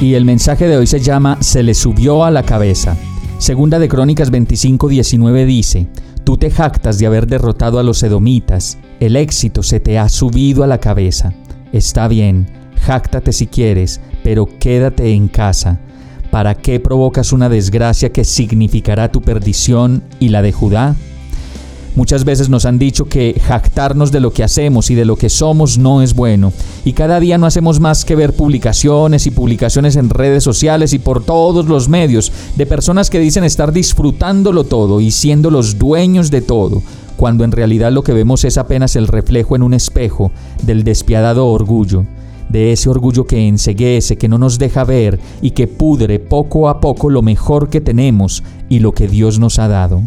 Y el mensaje de hoy se llama Se le subió a la cabeza. Segunda de Crónicas 25:19 dice, Tú te jactas de haber derrotado a los edomitas, el éxito se te ha subido a la cabeza. Está bien, jáctate si quieres, pero quédate en casa. ¿Para qué provocas una desgracia que significará tu perdición y la de Judá? Muchas veces nos han dicho que jactarnos de lo que hacemos y de lo que somos no es bueno. Y cada día no hacemos más que ver publicaciones y publicaciones en redes sociales y por todos los medios de personas que dicen estar disfrutándolo todo y siendo los dueños de todo, cuando en realidad lo que vemos es apenas el reflejo en un espejo del despiadado orgullo de ese orgullo que enseguece, que no nos deja ver y que pudre poco a poco lo mejor que tenemos y lo que Dios nos ha dado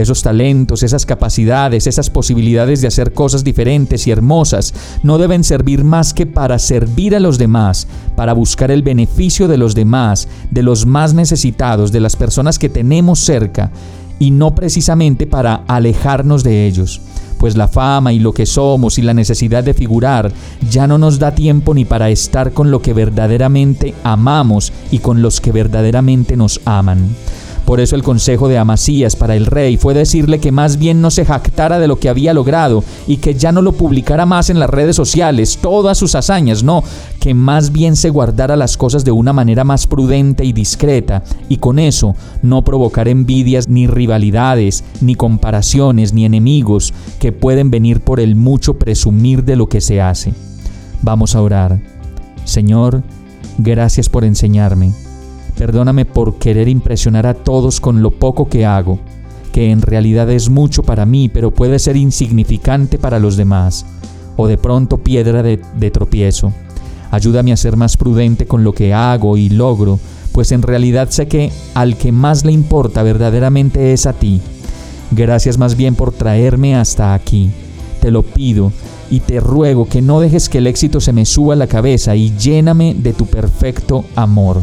esos talentos, esas capacidades, esas posibilidades de hacer cosas diferentes y hermosas, no deben servir más que para servir a los demás, para buscar el beneficio de los demás, de los más necesitados, de las personas que tenemos cerca, y no precisamente para alejarnos de ellos pues la fama y lo que somos y la necesidad de figurar ya no nos da tiempo ni para estar con lo que verdaderamente amamos y con los que verdaderamente nos aman. Por eso el consejo de Amasías para el rey fue decirle que más bien no se jactara de lo que había logrado y que ya no lo publicara más en las redes sociales, todas sus hazañas, no, que más bien se guardara las cosas de una manera más prudente y discreta y con eso no provocar envidias ni rivalidades, ni comparaciones, ni enemigos que pueden venir por el mucho presumir de lo que se hace. Vamos a orar. Señor, gracias por enseñarme Perdóname por querer impresionar a todos con lo poco que hago, que en realidad es mucho para mí, pero puede ser insignificante para los demás, o de pronto piedra de, tropiezo. Ayúdame a ser más prudente con lo que hago y logro, pues en realidad sé que al que más le importa verdaderamente es a ti. Gracias más bien por traerme hasta aquí. Te lo pido y te ruego que no dejes que el éxito se me suba a la cabeza y lléname de tu perfecto amor.